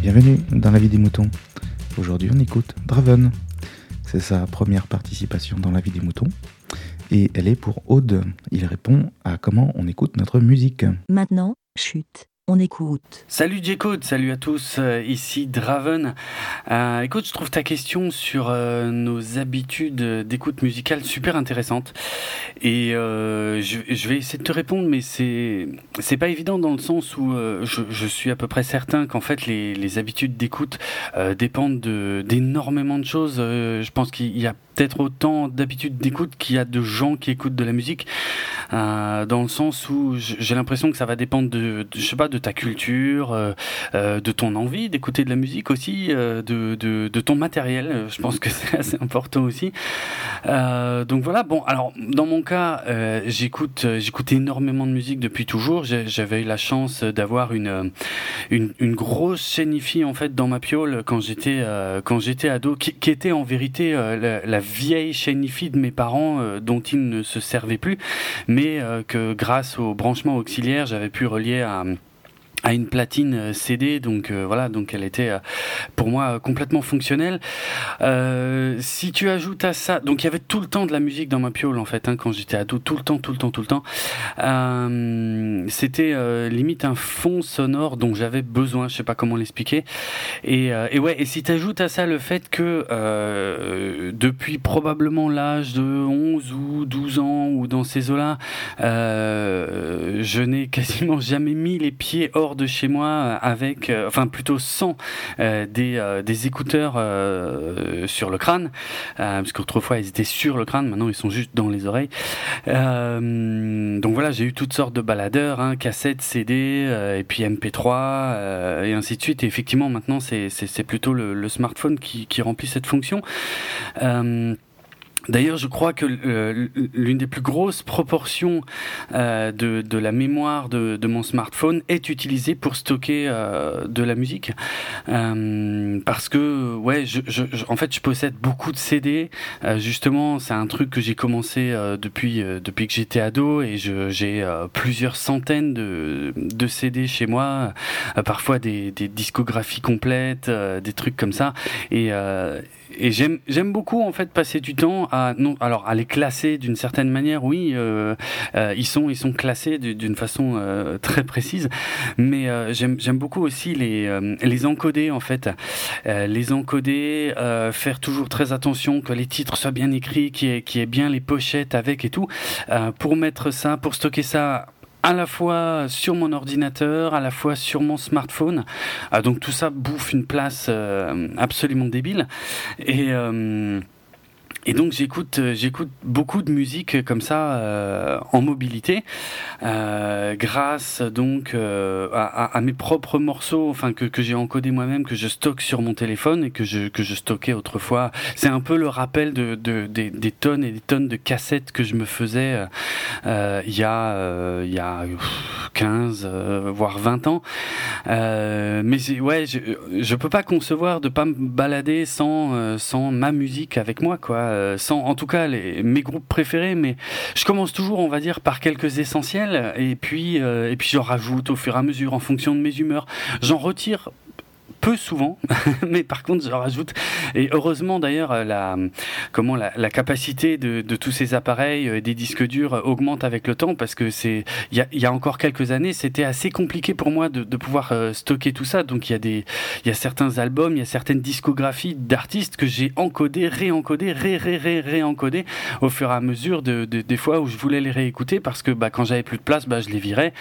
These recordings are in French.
Bienvenue dans la vie des moutons. Aujourd'hui, on écoute Draven. C'est sa première participation dans la vie des moutons. Et elle est pour Aude. Il répond à comment on écoute notre musique. Maintenant, chute écoute. Salut j salut à tous, euh, ici Draven. Euh, écoute, je trouve ta question sur euh, nos habitudes d'écoute musicale super intéressante. Et je, vais essayer de te répondre, mais c'est pas évident dans le sens où je, suis à peu près certain qu'en fait les, habitudes d'écoute dépendent d'énormément de choses. je pense qu'il y a peut-être autant d'habitudes d'écoute qu'il y a de gens qui écoutent de la musique, euh, dans le sens où j'ai l'impression que ça va dépendre de, je sais pas, de ta culture, euh, euh, de ton envie d'écouter de la musique aussi, de, de, de, ton matériel. Je pense que c'est assez important aussi. donc voilà. Bon, alors dans mon cas, j'écoute, j'écoute énormément de musique depuis toujours. J'avais eu la chance d'avoir une, une, une grosse chaîne en fait dans ma piole quand j'étais quand j'étais ado, qui, qui, était en vérité la, vieille chaîne de mes parents euh, dont ils ne se servaient plus, euh, que grâce au branchement auxiliaire, j'avais pu relier à à une platine euh, CD donc euh, voilà donc elle était euh, pour moi complètement fonctionnelle. Si tu ajoutes à ça donc il y avait tout le temps de la musique dans ma piole en fait hein, quand j'étais ado tout le temps tout le temps tout le temps. C'était limite un fond sonore dont j'avais besoin je sais pas comment l'expliquer. Et, et ouais et si tu ajoutes à ça le fait que depuis probablement l'âge de 11 ou 12 ans ou dans ces eaux là je n'ai quasiment jamais mis les pieds hors de chez moi euh, avec, euh, enfin plutôt sans euh, des, des écouteurs sur le crâne, parce qu'autrefois ils étaient sur le crâne, maintenant ils sont juste dans les oreilles. donc voilà, j'ai eu toutes sortes de baladeurs, hein, cassettes, CD, et puis MP3, et ainsi de suite. Et effectivement, maintenant c'est plutôt le, smartphone qui, qui remplit cette fonction. D'ailleurs, je crois que euh, l'une des plus grosses proportions euh, de, la mémoire de, mon smartphone est utilisée pour stocker euh, de la musique, parce que ouais, je, en fait, je possède beaucoup de CD. Justement, c'est un truc que j'ai commencé depuis depuis que j'étais ado et j'ai plusieurs centaines de, de CD chez moi, parfois des, discographies complètes, des trucs comme ça, et et j'aime beaucoup en fait passer du temps à non alors à les classer d'une certaine manière oui euh, euh, ils sont ils sont classés d'une façon euh, très précise mais j'aime beaucoup aussi les encoder en fait les encoder faire toujours très attention que les titres soient bien écrits ait, qu'il y ait bien les pochettes avec et tout pour mettre ça pour stocker ça à la fois sur mon ordinateur, à la fois sur mon smartphone. Donc tout ça bouffe une place absolument débile. Et et donc j'écoute euh, j'écoute beaucoup de musique comme ça euh, en mobilité euh, grâce donc euh, à, à, mes propres morceaux enfin que, que j'ai encodé moi-même que je stocke sur mon téléphone et que je que je stockais autrefois. C'est un peu le rappel de, de des, des, tonnes et des tonnes de cassettes que je me faisais euh, il y a il y a 15 voire 20 ans. Mais ouais je, je peux pas concevoir de pas me balader sans sans ma musique avec moi quoi euh, sans en tout cas mes groupes préférés, mais je commence toujours, on va dire, par quelques essentiels, et puis euh, et puis j'en rajoute au fur et à mesure en fonction de mes humeurs. J'en retire peu souvent, mais par contre je rajoute. Et heureusement d'ailleurs la comment la, la capacité de, de, tous ces appareils, euh, des disques durs augmente avec le temps parce que c'est il y a, y a, encore quelques années c'était assez compliqué pour moi de, de pouvoir euh, stocker tout ça. Donc il y a des il y a certains albums, il y a certaines discographies d'artistes que j'ai encodé, réencodé, ré ré ré réencodé au fur et à mesure de, de, des fois où je voulais les réécouter parce que bah, quand j'avais plus de place, bah, je les virais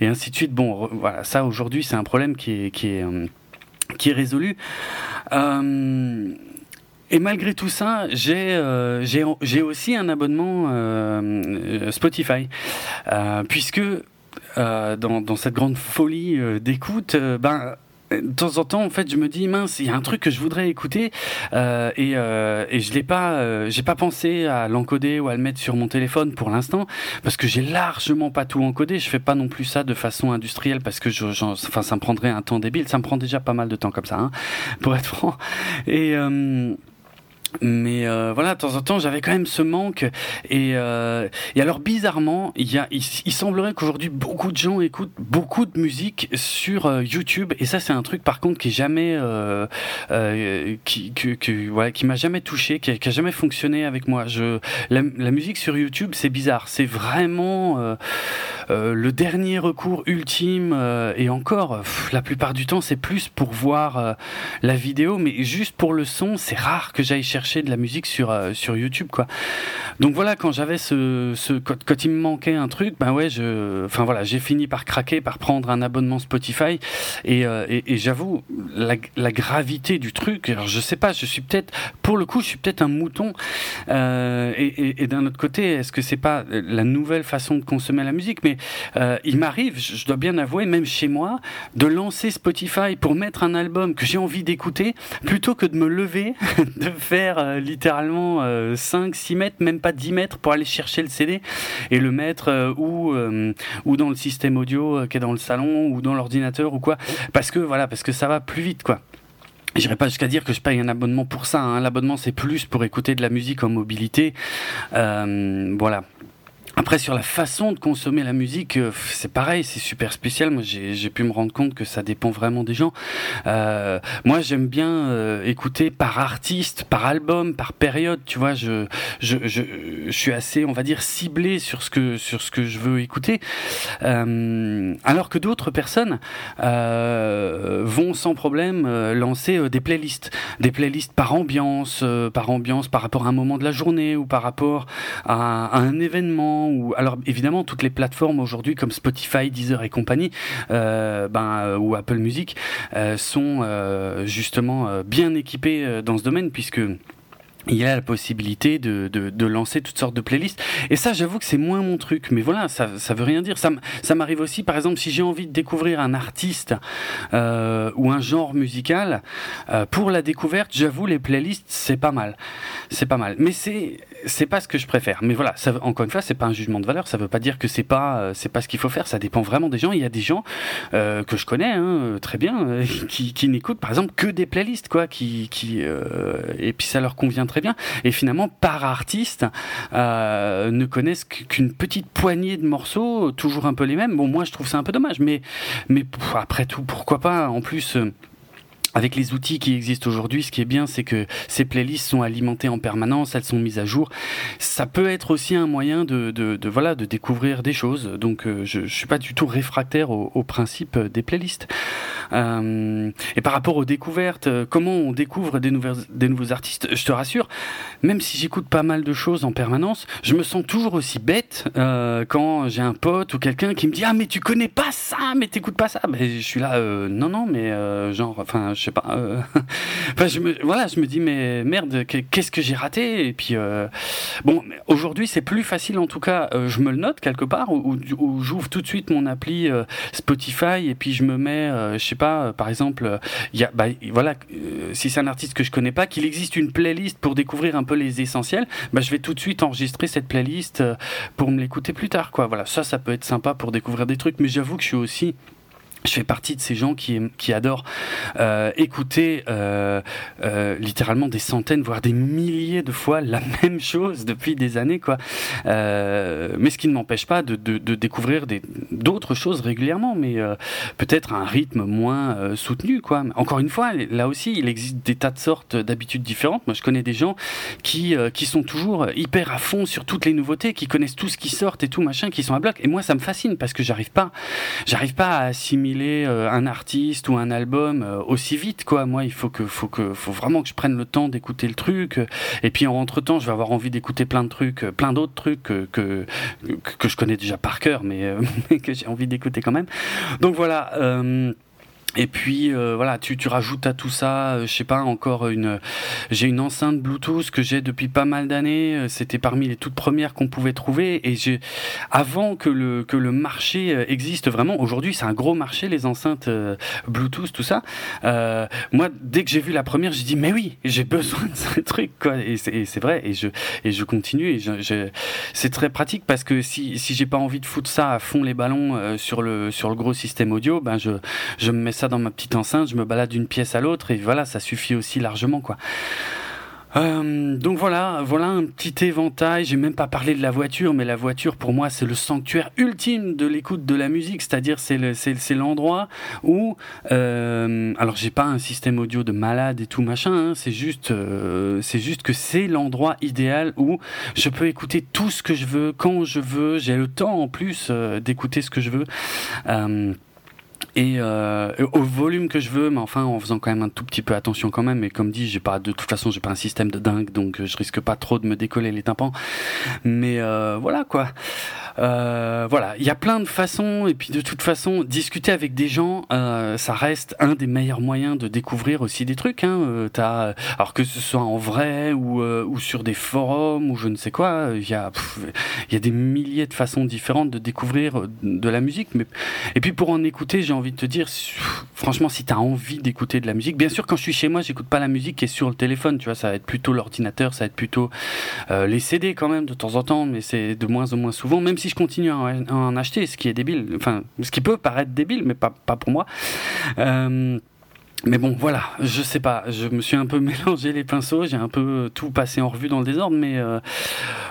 et ainsi de suite. Bon voilà ça aujourd'hui c'est un problème qui est qui est euh, qui est résolu. Euh, et malgré tout ça, j'ai euh, aussi un abonnement euh, Spotify, puisque dans, dans, cette grande folie d'écoute, ben de temps en temps, en fait, je me dis mince, il y a un truc que je voudrais écouter euh, et, euh, et je l'ai pas, euh, j'ai pas pensé à l'encoder ou à le mettre sur mon téléphone pour l'instant parce que j'ai largement pas tout encodé. Je fais pas non plus ça de façon industrielle parce que je, enfin, ça me prendrait un temps débile. Ça me prend déjà pas mal de temps comme ça, hein, pour être franc. Et euh, mais euh, voilà, de temps en temps, j'avais quand même ce manque. Et, euh, et alors, bizarrement, il, y a, il, semblerait qu'aujourd'hui, beaucoup de gens écoutent beaucoup de musique sur euh, YouTube. Et ça, c'est un truc, par contre, qui est jamais, euh, euh, qui, que, que, ouais, qui m'a jamais touché, qui qui a, jamais fonctionné avec moi. Je, la, musique sur YouTube, c'est bizarre. C'est vraiment le dernier recours ultime. et encore, la plupart du temps, c'est plus pour voir la vidéo, mais juste pour le son, c'est rare que j'aille chercher de la musique sur, euh, sur YouTube, quoi. Donc voilà, quand j'avais ce, ce quand, il me manquait un truc, ben ouais, je, enfin voilà, j'ai fini par craquer, par prendre un abonnement Spotify, et, euh, j'avoue la, gravité du truc. Alors je sais pas, je suis peut-être, pour le coup, je suis peut-être un mouton. Euh, et, et d'un autre côté, est-ce que c'est pas la nouvelle façon de consommer la musique? Mais il m'arrive, je dois bien avouer, même chez moi, de lancer Spotify pour mettre un album que j'ai envie d'écouter, plutôt que de me lever, de faire euh, littéralement 5, euh, 6 mètres, même pas 10 mètres pour aller chercher le CD et le mettre euh, ou, ou dans le système audio qui est dans le salon ou dans l'ordinateur ou quoi. Parce que voilà, parce que ça va plus vite quoi. J'irai pas jusqu'à dire que je paye un abonnement pour ça. Hein. L'abonnement c'est plus pour écouter de la musique en mobilité. voilà. Après, sur la façon de consommer la musique, euh, c'est pareil, c'est super spécial. Moi, j'ai pu me rendre compte que ça dépend vraiment des gens. Euh, moi, j'aime bien euh, écouter par artiste, par album, par période. Tu vois, je, je, je, je, suis assez, on va dire, ciblé sur ce que, sur ce que je veux écouter. Euh, alors que d'autres personnes euh, vont sans problème euh, lancer des playlists. Des playlists par ambiance, par ambiance, par rapport à un moment de la journée ou par rapport à, à un événement alors évidemment toutes les plateformes aujourd'hui comme Spotify, Deezer et compagnie, euh, ben, euh, ou Apple Music euh, sont justement bien équipés dans ce domaine puisque il y a la possibilité de, de, lancer toutes sortes de playlists. Et ça, j'avoue que c'est moins mon truc. Mais voilà, ça, ça veut rien dire. Ça, m'arrive aussi, par exemple, si j'ai envie de découvrir un artiste ou un genre musical, pour la découverte, j'avoue, les playlists, c'est pas mal. C'est pas mal. Mais c'est c'est pas ce que je préfère. Mais voilà, ça, encore une fois, c'est pas un jugement de valeur. Ça veut pas dire que c'est pas euh, c'est pas ce qu'il faut faire. Ça dépend vraiment des gens. Il y a des gens euh, que je connais hein, très bien euh, qui, n'écoutent, par exemple, que des playlists, quoi. Qui, euh, et puis ça leur convient très bien. Et finalement, par artiste, euh, ne connaissent qu'une petite poignée de morceaux, toujours un peu les mêmes. Bon, moi, je trouve ça un peu dommage, mais, mais après tout, pourquoi pas En plus. Euh, avec les outils qui existent aujourd'hui, ce qui est bien, c'est que ces playlists sont alimentées en permanence, elles sont mises à jour. Ça peut être aussi un moyen de, de, de voilà, de découvrir des choses. Donc, euh, je, je suis pas du tout réfractaire au, au principe des playlists. Euh, et par rapport aux découvertes, euh, comment on découvre des, nouvelles, des nouveaux artistes, je te rassure, même si j'écoute pas mal de choses en permanence, je me sens toujours aussi bête euh, quand j'ai un pote ou quelqu'un qui me dit ah mais tu connais pas ça, mais t'écoutes pas ça. Ben, je suis là non non mais genre enfin je sais pas. enfin je voilà je me dis mais merde qu'est-ce que j'ai raté? Et puis bon aujourd'hui c'est plus facile en tout cas je me le note quelque part ou, ou, j'ouvre tout de suite mon appli Spotify et puis je me mets je sais pas par exemple il a bah, voilà si c'est un artiste que je connais pas qu'il existe une playlist pour découvrir un peu les essentiels bah, je vais tout de suite enregistrer cette playlist pour me l'écouter plus tard quoi. Voilà ça ça peut être sympa pour découvrir des trucs mais j'avoue que je suis aussi je fais partie de ces gens qui, qui adorent euh, écouter euh, euh, littéralement des centaines, voire des milliers de fois la même chose depuis des années, quoi. Mais ce qui ne m'empêche pas de, découvrir d'autres choses régulièrement, mais peut-être à un rythme moins soutenu, quoi. Encore une fois, là aussi, il existe des tas de sortes d'habitudes différentes. Moi, je connais des gens qui, qui sont toujours hyper à fond sur toutes les nouveautés, qui connaissent tout ce qui sort et tout machin, qui sont à bloc. Et moi, ça me fascine parce que j'arrive pas, pas à assimiler euh, un artiste ou un album euh, aussi vite quoi. Moi il faut que faut que faut vraiment que je prenne le temps d'écouter le truc. Et puis en entre temps je vais avoir envie d'écouter plein de trucs euh, plein d'autres trucs que, que, que je connais déjà par cœur mais, que j'ai envie d'écouter quand même. Donc voilà et puis euh, voilà, tu, tu rajoutes à tout ça, euh, je sais pas encore une. J'ai une enceinte Bluetooth que j'ai depuis pas mal d'années. Euh, c'était parmi les toutes premières qu'on pouvait trouver. Et j'ai avant que le que le marché euh, existe vraiment. Aujourd'hui, c'est un gros marché les enceintes Bluetooth, tout ça. Euh, moi, dès que j'ai vu la première, j'ai dit mais oui, j'ai besoin de ce truc quoi. Et c'est vrai. Et je et je continue. Et je, je c'est très pratique parce que si si j'ai pas envie de foutre ça à fond les ballons euh, sur le sur le gros système audio, ben je je me mets ça dans ma petite enceinte, je me balade d'une pièce à l'autre et voilà, ça suffit aussi largement quoi. Euh, donc voilà, voilà un petit éventail. J'ai même pas parlé de la voiture, mais la voiture pour moi c'est le sanctuaire ultime de l'écoute de la musique, c'est-à-dire c'est le, c'est, l'endroit où, euh, alors j'ai pas un système audio de malade et tout machin, hein, c'est juste, euh, c'est juste que c'est l'endroit idéal où je peux écouter tout ce que je veux quand je veux. J'ai le temps en plus euh, d'écouter ce que je veux et euh, au volume que je veux, mais enfin en faisant quand même un tout petit peu attention quand même. Et comme dit, j'ai pas de toute façon, j'ai pas un système de dingue, donc je risque pas trop de me décoller les tympans. Mais euh, voilà quoi. Euh, voilà, il y a plein de façons, et puis de toute façon, discuter avec des gens, euh, ça reste un des meilleurs moyens de découvrir aussi des trucs. Hein. Euh, as, alors que ce soit en vrai ou, euh, ou sur des forums ou je ne sais quoi, il y a il y a des milliers de façons différentes de découvrir de la musique. Mais et puis pour en écouter, j'ai envie de te dire, franchement, si tu as envie d'écouter de la musique, bien sûr, quand je suis chez moi, j'écoute pas la musique qui est sur le téléphone. Tu vois, ça va être plutôt l'ordinateur, ça va être plutôt les CD quand même de temps en temps, mais c'est de moins en moins souvent, même si si je continue à en acheter, ce qui est débile, enfin, ce qui peut paraître débile, mais pas, pas pour moi. Euh, mais bon, voilà, je sais pas, je me suis un peu mélangé les pinceaux, j'ai un peu tout passé en revue dans le désordre, mais euh,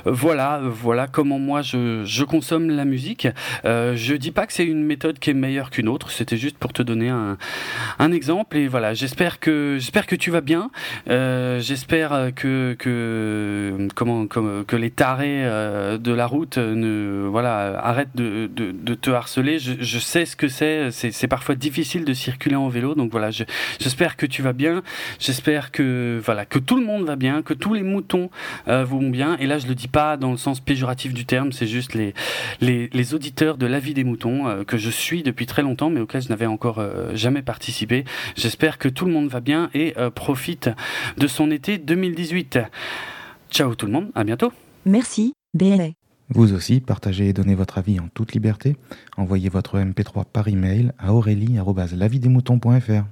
voilà, voilà comment moi je, consomme la musique. Euh, je dis pas que c'est une méthode qui est meilleure qu'une autre, c'était juste pour te donner un, exemple et voilà, j'espère que j'espère que tu vas bien, euh, j'espère que que comment comme, que les tarés euh, de la route ne voilà arrêtent de, de, de te harceler. Je, je sais ce que c'est, c'est parfois difficile de circuler en vélo, donc voilà, je J'espère que tu vas bien. J'espère que voilà que tout le monde va bien, que tous les moutons euh, vont bien. Et là, je le dis pas dans le sens péjoratif du terme. C'est juste les, les, auditeurs de la vie des moutons euh, que je suis depuis très longtemps, mais auxquels je n'avais encore euh, jamais participé. J'espère que tout le monde va bien et profite de son été 2018. Ciao tout le monde. À bientôt. Merci, BLA. Vous aussi, partagez et donnez votre avis en toute liberté. Envoyez votre MP3 par email à aurélie.lavidesmoutons.fr.